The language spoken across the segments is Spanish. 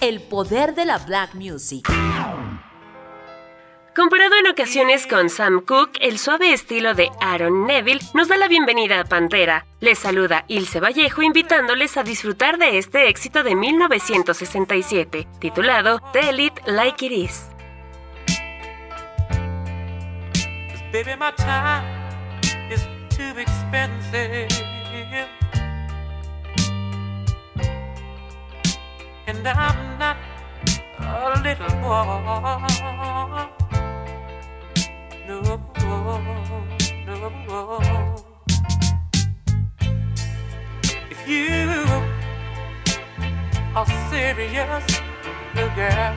el poder de la black music. Comparado en ocasiones con Sam Cooke, el suave estilo de Aaron Neville nos da la bienvenida a Pantera. Les saluda Ilse Vallejo invitándoles a disfrutar de este éxito de 1967, titulado Tell It Like It Is. Baby, my time is too expensive. And I'm not a little boy. No, no. If you are serious, little girl,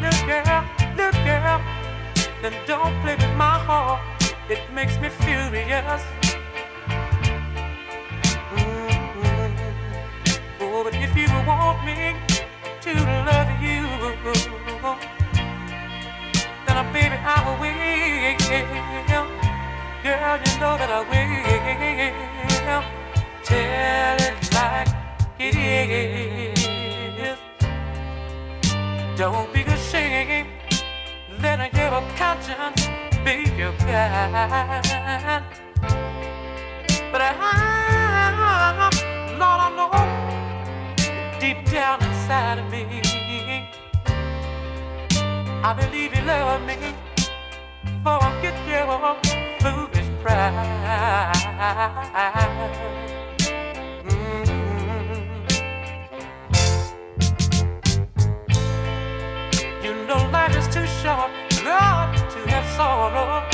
little girl, little girl, then don't play with my heart. It makes me furious. Mm-hmm. Oh, but if you want me to love you, then uh, baby I will. Girl, you know that I will. Tell it like it is. Don't be ashamed. Let your conscience be your guide. But I, deep down inside of me, I believe you love me. Forget your foolish pride. Mm-hmm. You know life is too short, Lord, to have sorrow.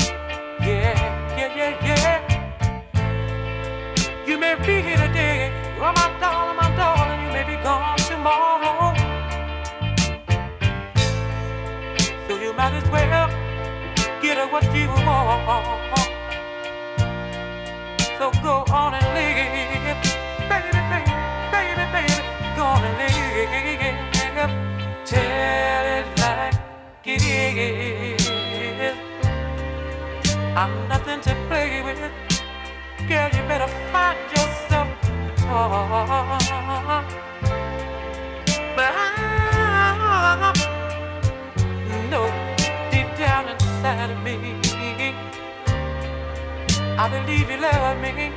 Yeah, yeah, yeah, yeah. You may be here today, oh my darling, my be gone tomorrow. So you might as well get what you want. So go on and live, baby, baby, baby, baby, go on and live. Tell it like it is. I'm nothing to play with. Girl, you better find yourself But I deep down inside of me, I believe you love me,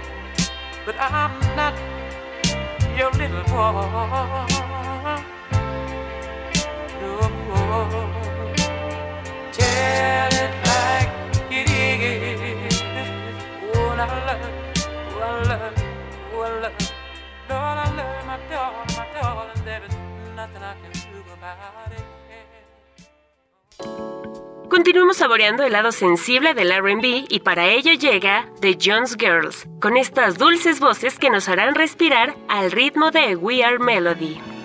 but I'm not your little boy. No, tell it like it is. I love, I love, Continuamos saboreando el lado sensible del RB y para ello llega The Jones Girls, con estas dulces voces que nos harán respirar al ritmo de We Are Melody.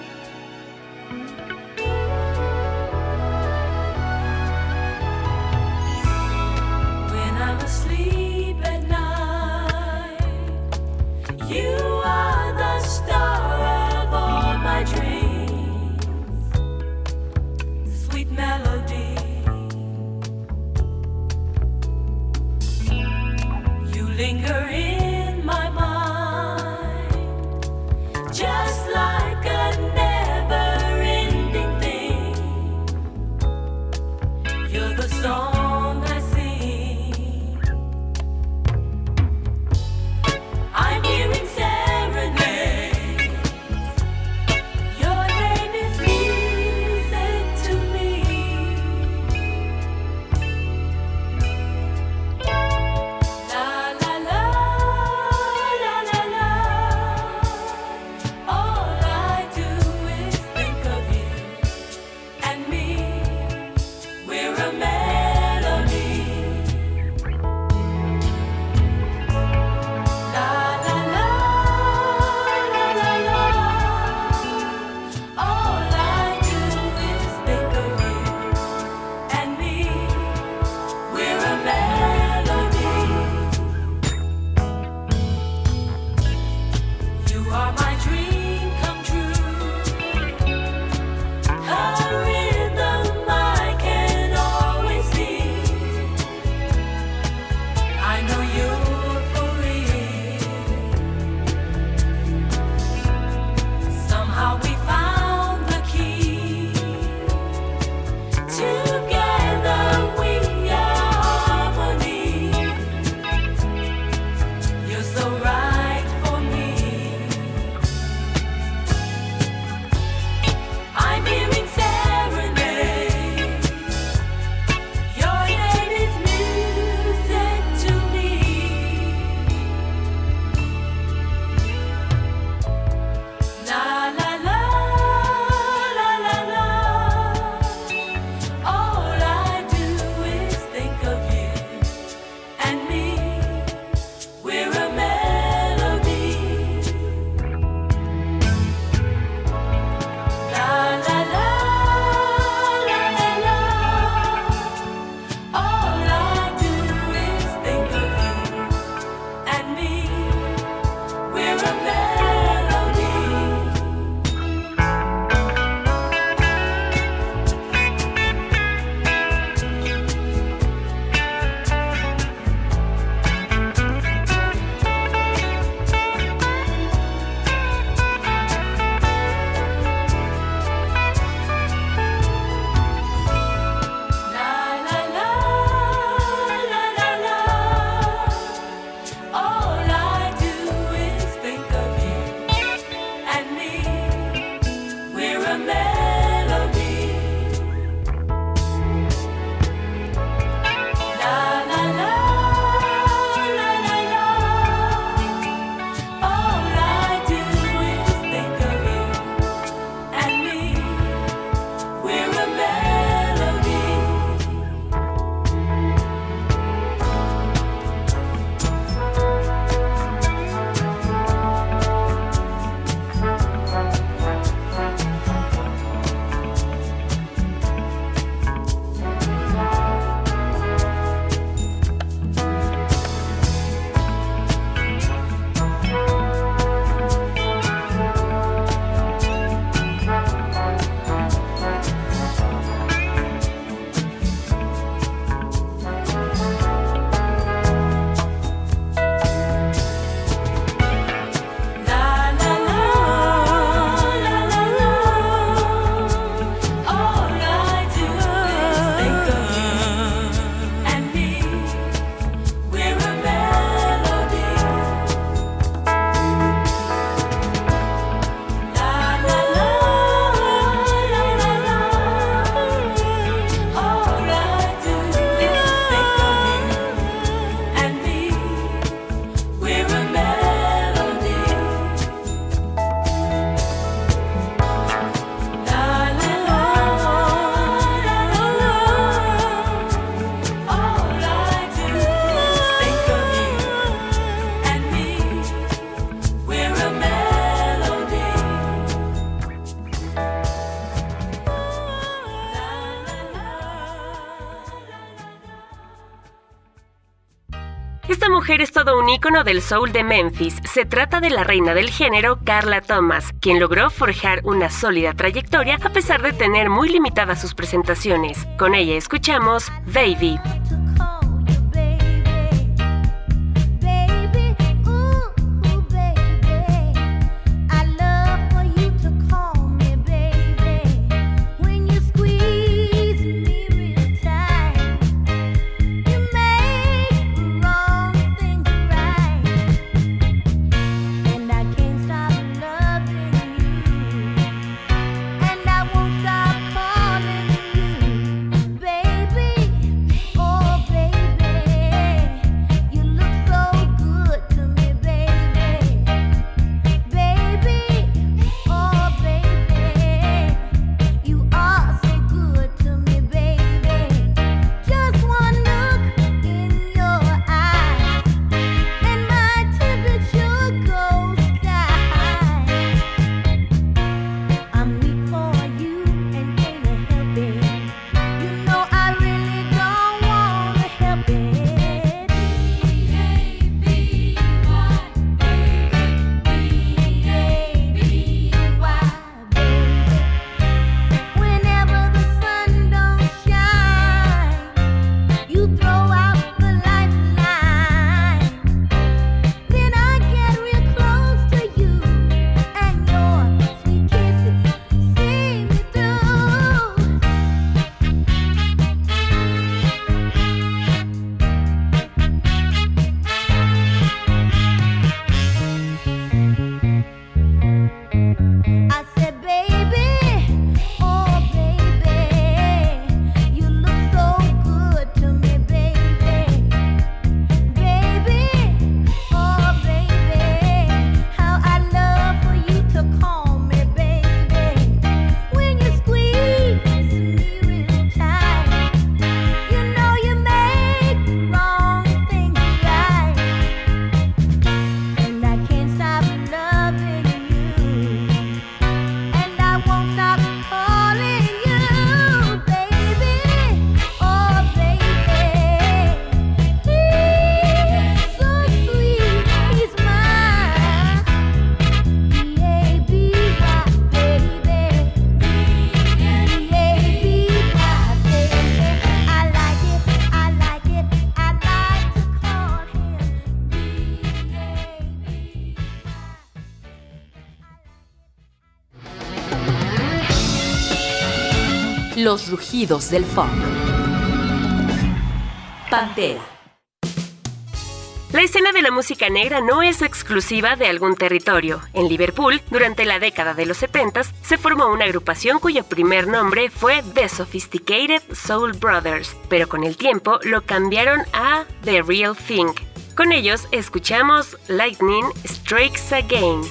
Esta mujer es todo un ícono del soul de Memphis. Se trata de la reina del género, Carla Thomas, quien logró forjar una sólida trayectoria a pesar de tener muy limitadas sus presentaciones. Con ella escuchamos Baby. Los rugidos del funk. Pantera. La escena de la música negra no es exclusiva de algún territorio. En Liverpool, durante la década de los 70, se formó una agrupación cuyo primer nombre fue The Sophisticated Soul Brothers, pero con el tiempo lo cambiaron a The Real Thing. Con ellos escuchamos Lightning Strikes Again.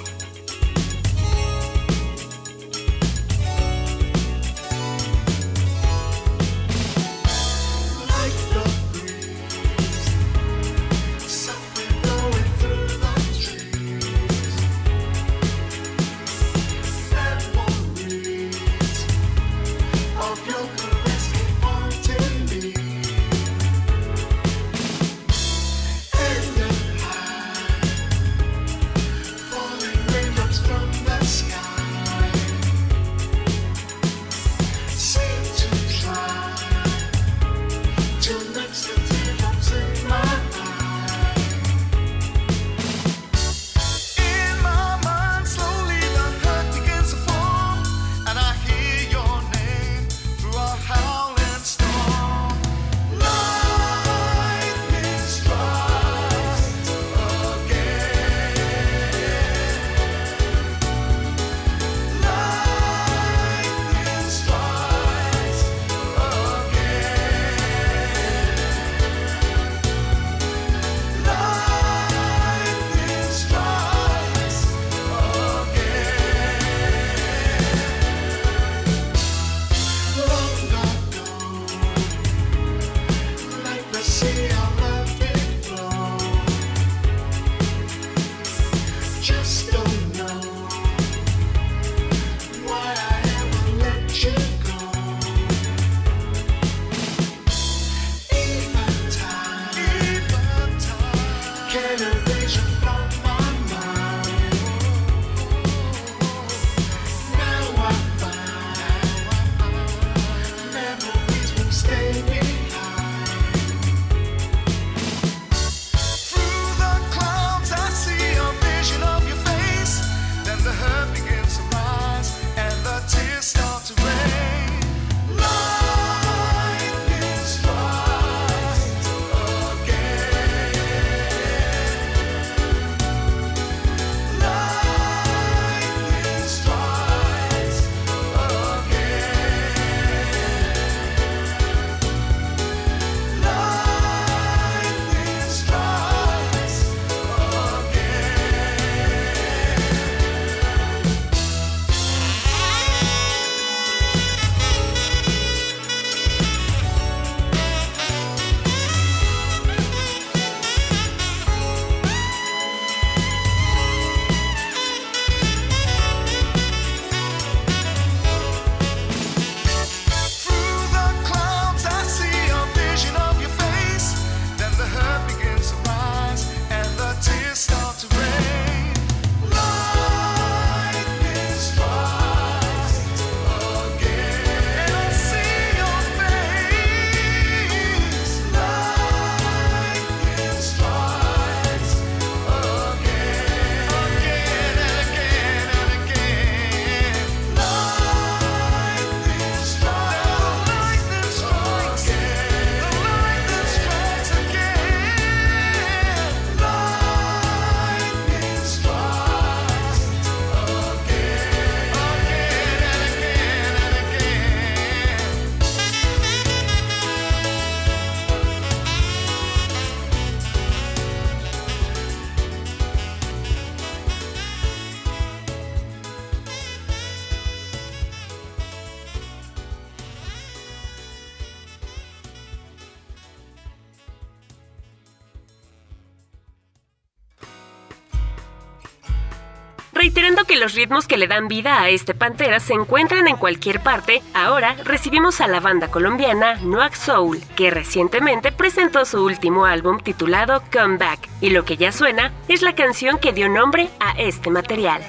Considerando que los ritmos que le dan vida a este Pantera se encuentran en cualquier parte, ahora recibimos a la banda colombiana Noak Soul, que recientemente presentó su último álbum titulado Comeback, y lo que ya suena es la canción que dio nombre a este material.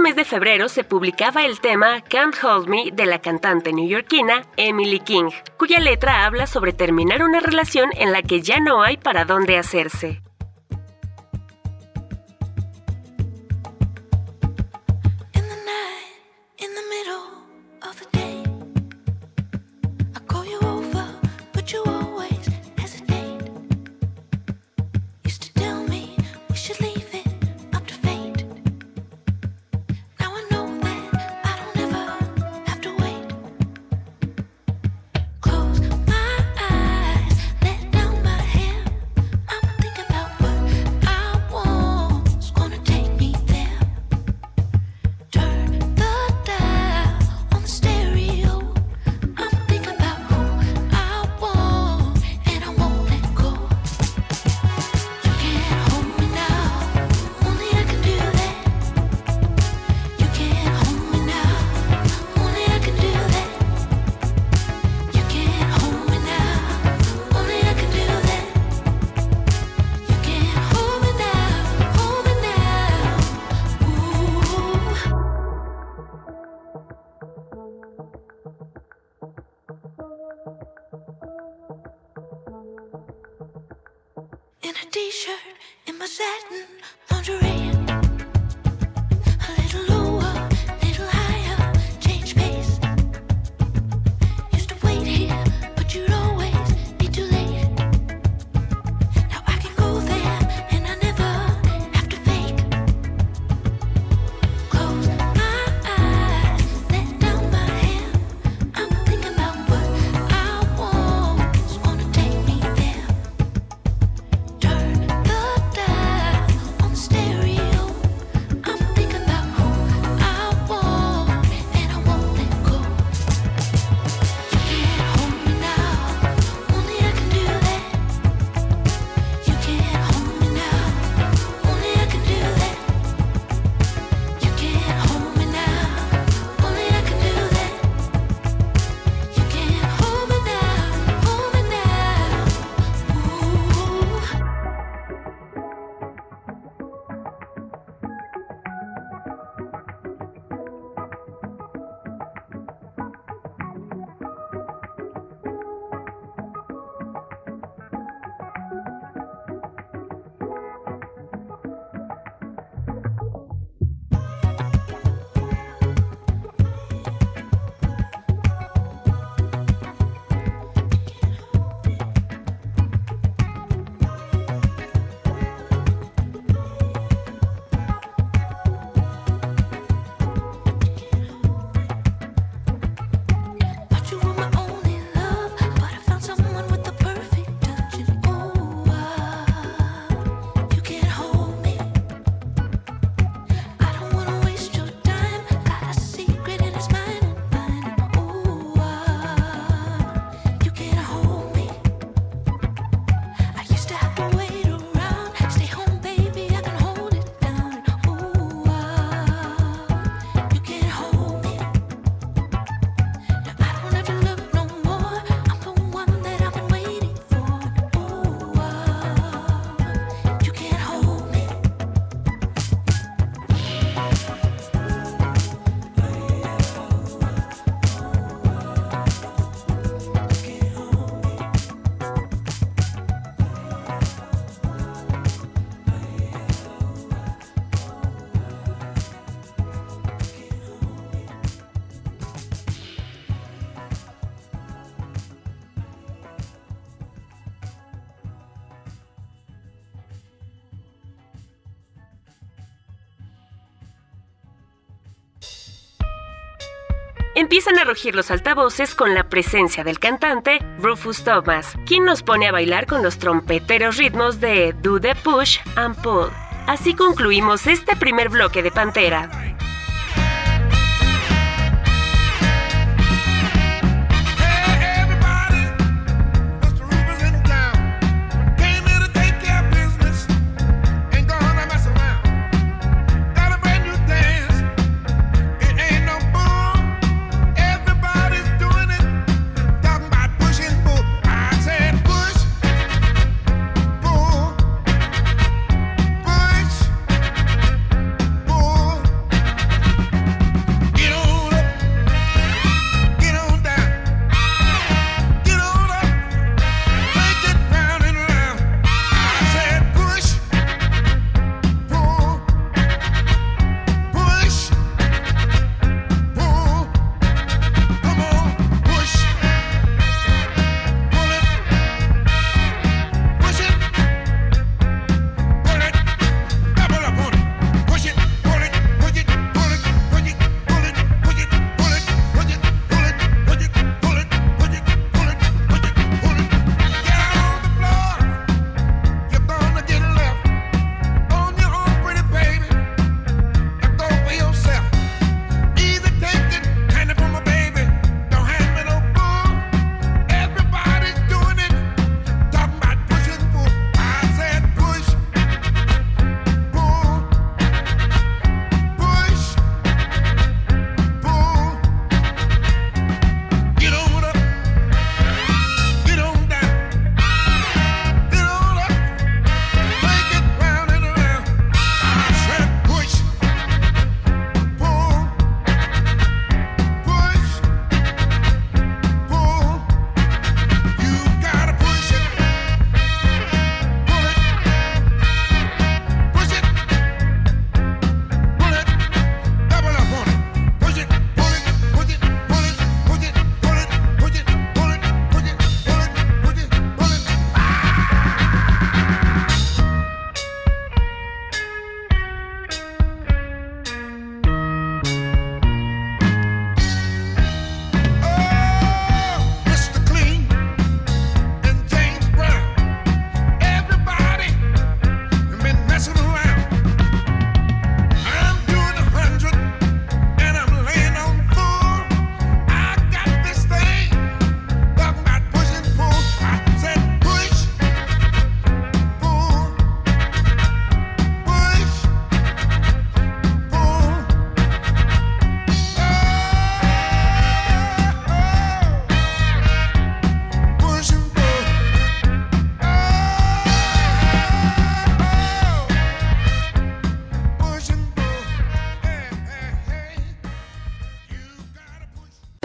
mes de febrero se publicaba el tema Can't Hold Me de la cantante neoyorquina Emily King, cuya letra habla sobre terminar una relación en la que ya no hay para dónde hacerse. t-shirt and my satin lingerie. empiezan a rugir los altavoces con la presencia del cantante Rufus Thomas, quien nos pone a bailar con los trompeteros ritmos de Do the Push and Pull. Así concluimos este primer bloque de Pantera.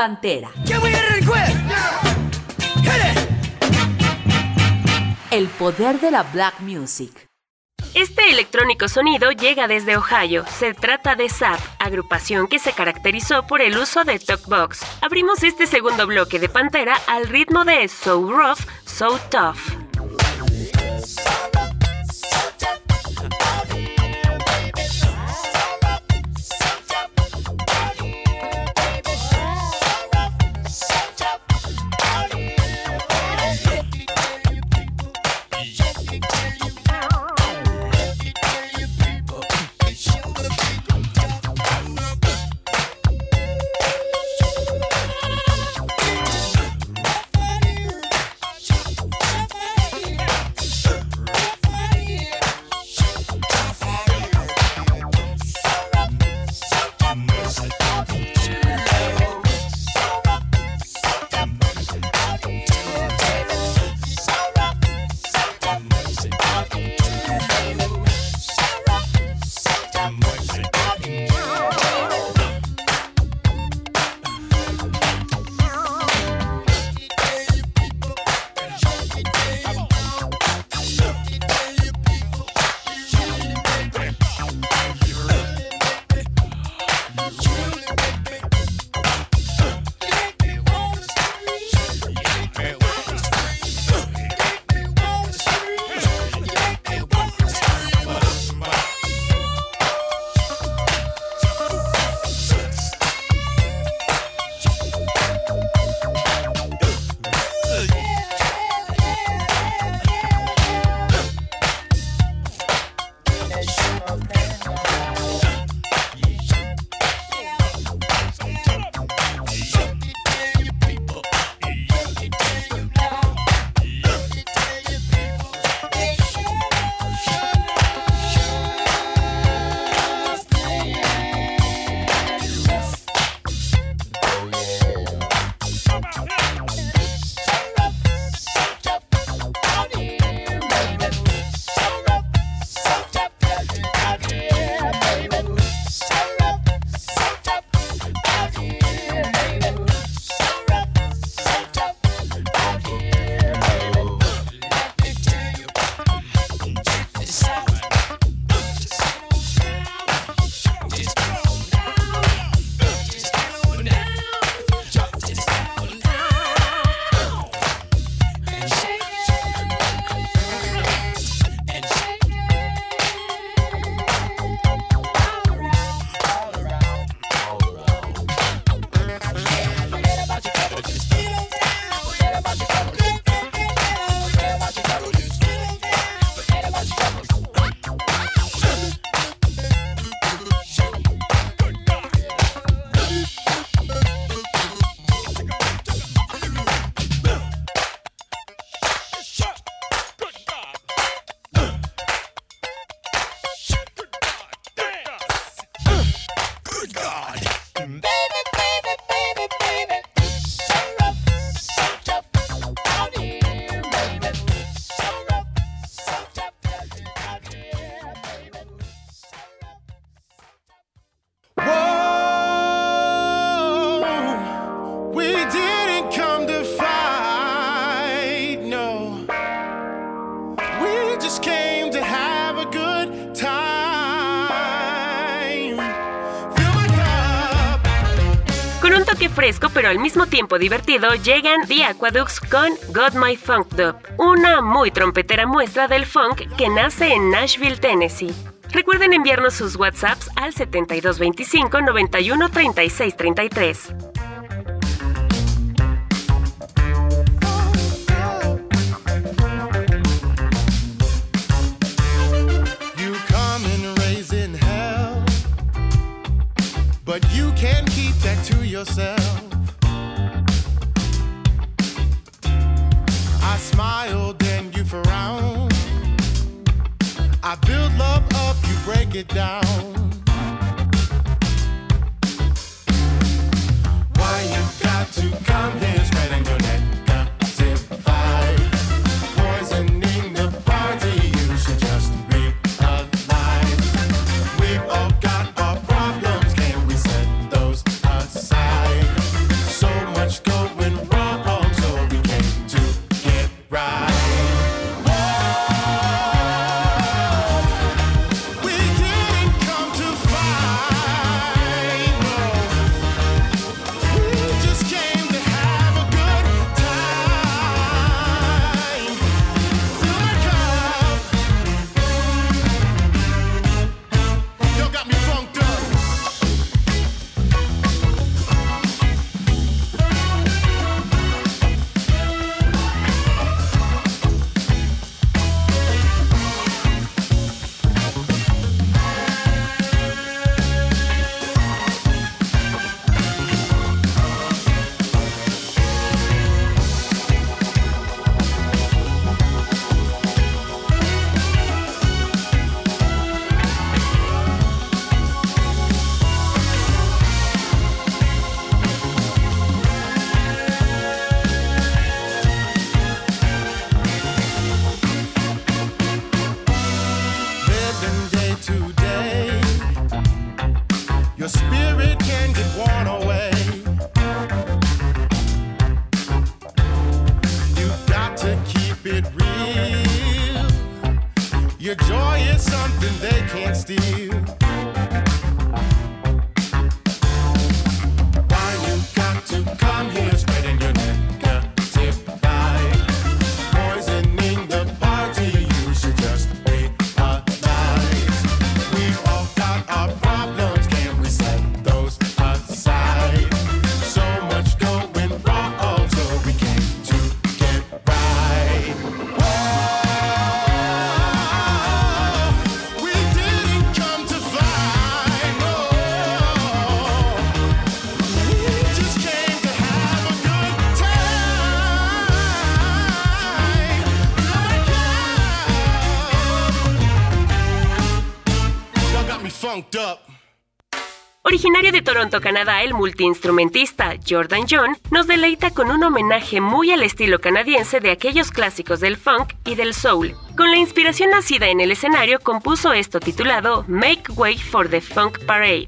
Pantera. El poder de la black music. Este electrónico sonido llega desde Ohio. Se trata de Zap, agrupación que se caracterizó por el uso de talkbox. Abrimos este segundo bloque de Pantera al ritmo de So Rough, So Tough. Tiempo divertido llegan The Aqueducts con Got My Funk Dub, una muy trompetera muestra del funk que nace en Nashville, Tennessee. Recuerden enviarnos sus WhatsApps al 7225 91 36 33. You get down. Toronto, Canadá, el multiinstrumentista Jordan John nos deleita con un homenaje muy al estilo canadiense de aquellos clásicos del funk y del soul. Con la inspiración nacida en el escenario, compuso esto titulado Make Way for the Funk Parade.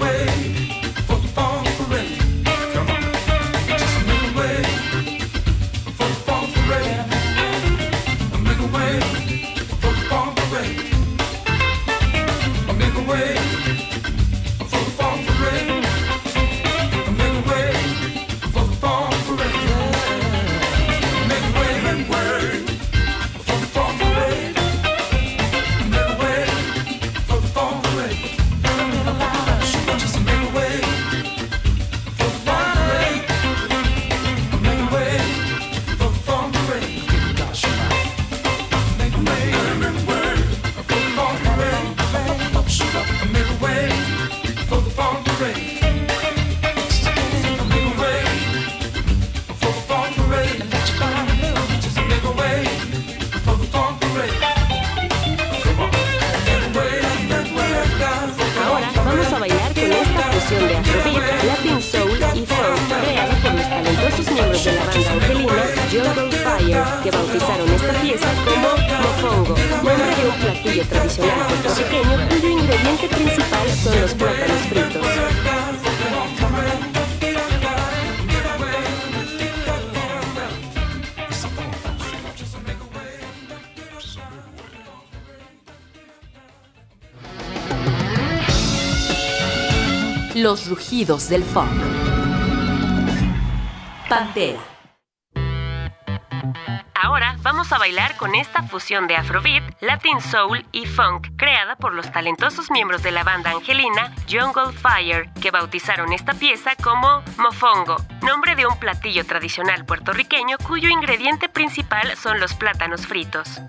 A Del funk. Pantera. Ahora vamos a bailar con esta fusión de Afrobeat, Latin Soul y Funk, creada por los talentosos miembros de la banda angelina Jungle Fire, que bautizaron esta pieza como Mofongo, nombre de un platillo tradicional puertorriqueño cuyo ingrediente principal son los plátanos fritos.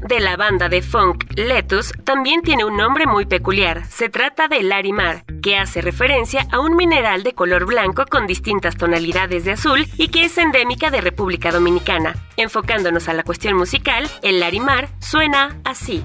De la banda de funk Letus también tiene un nombre muy peculiar. Se trata de Larimar, que hace referencia a un mineral de color blanco con distintas tonalidades de azul y que es endémica de República Dominicana. Enfocándonos a la cuestión musical, el Larimar suena así.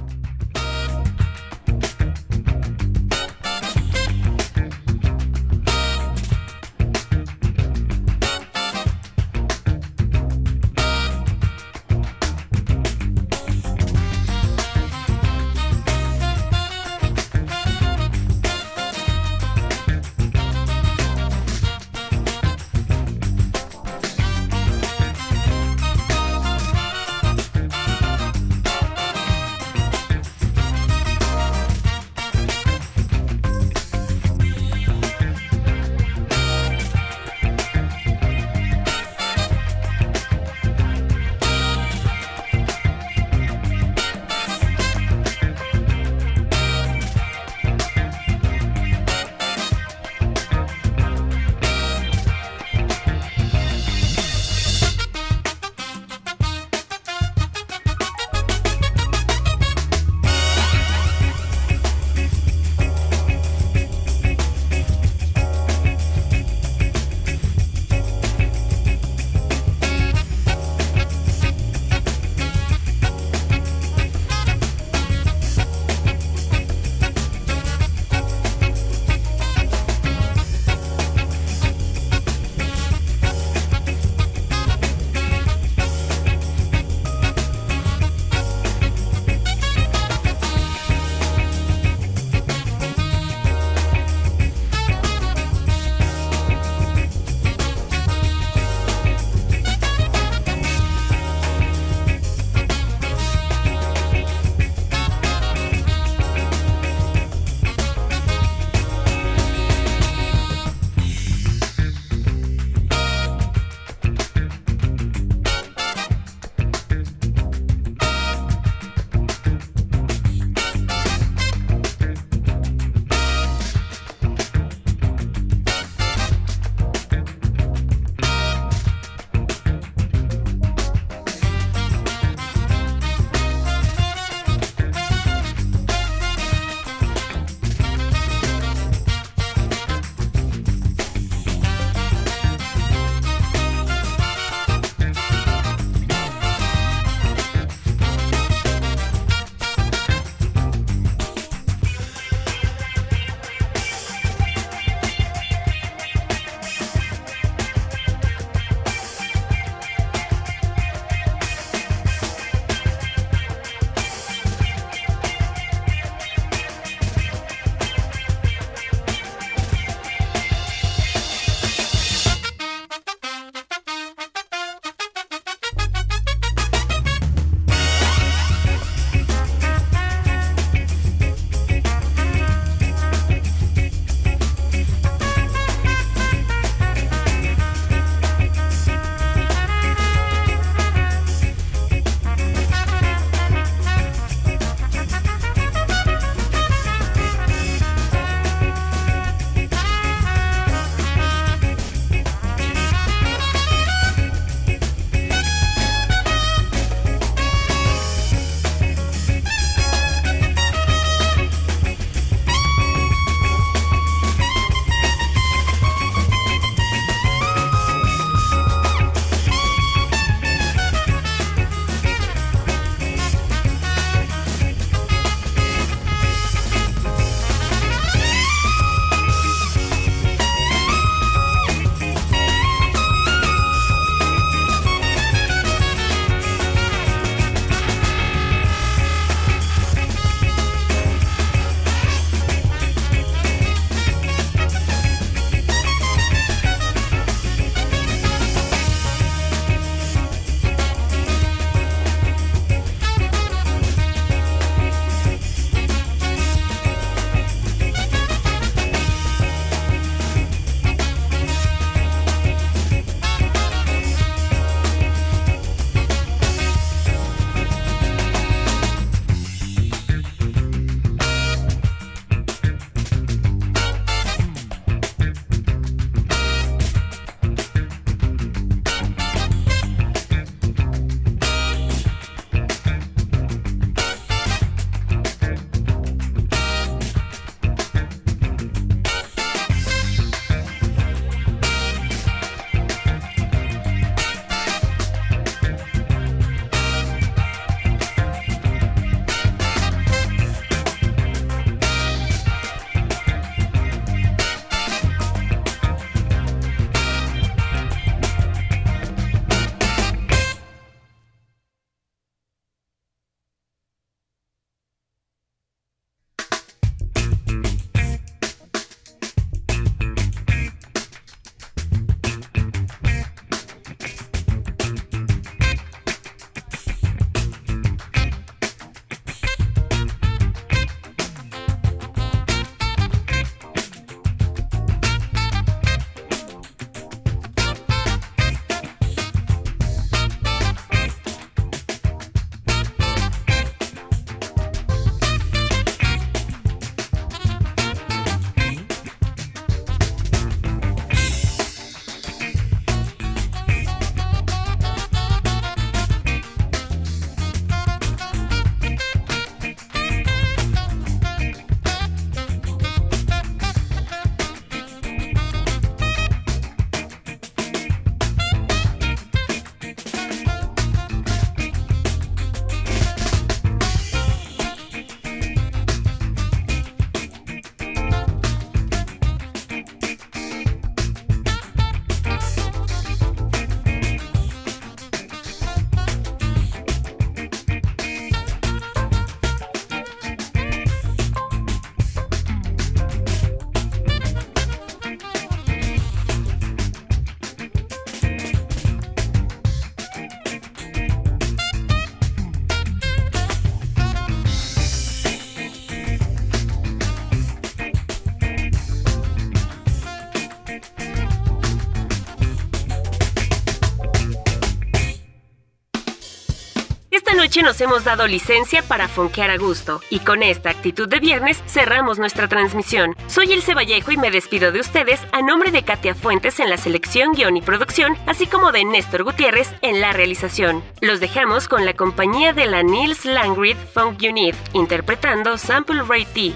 Nos hemos dado licencia para fonquear a gusto y con esta actitud de viernes cerramos nuestra transmisión. Soy Ilse Vallejo y me despido de ustedes a nombre de Katia Fuentes en la selección, guion y producción, así como de Néstor Gutiérrez en la realización. Los dejamos con la compañía de la Nils Langrid Funk Unit interpretando Sample Rate T.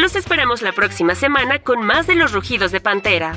Los esperamos la próxima semana con más de los rugidos de Pantera.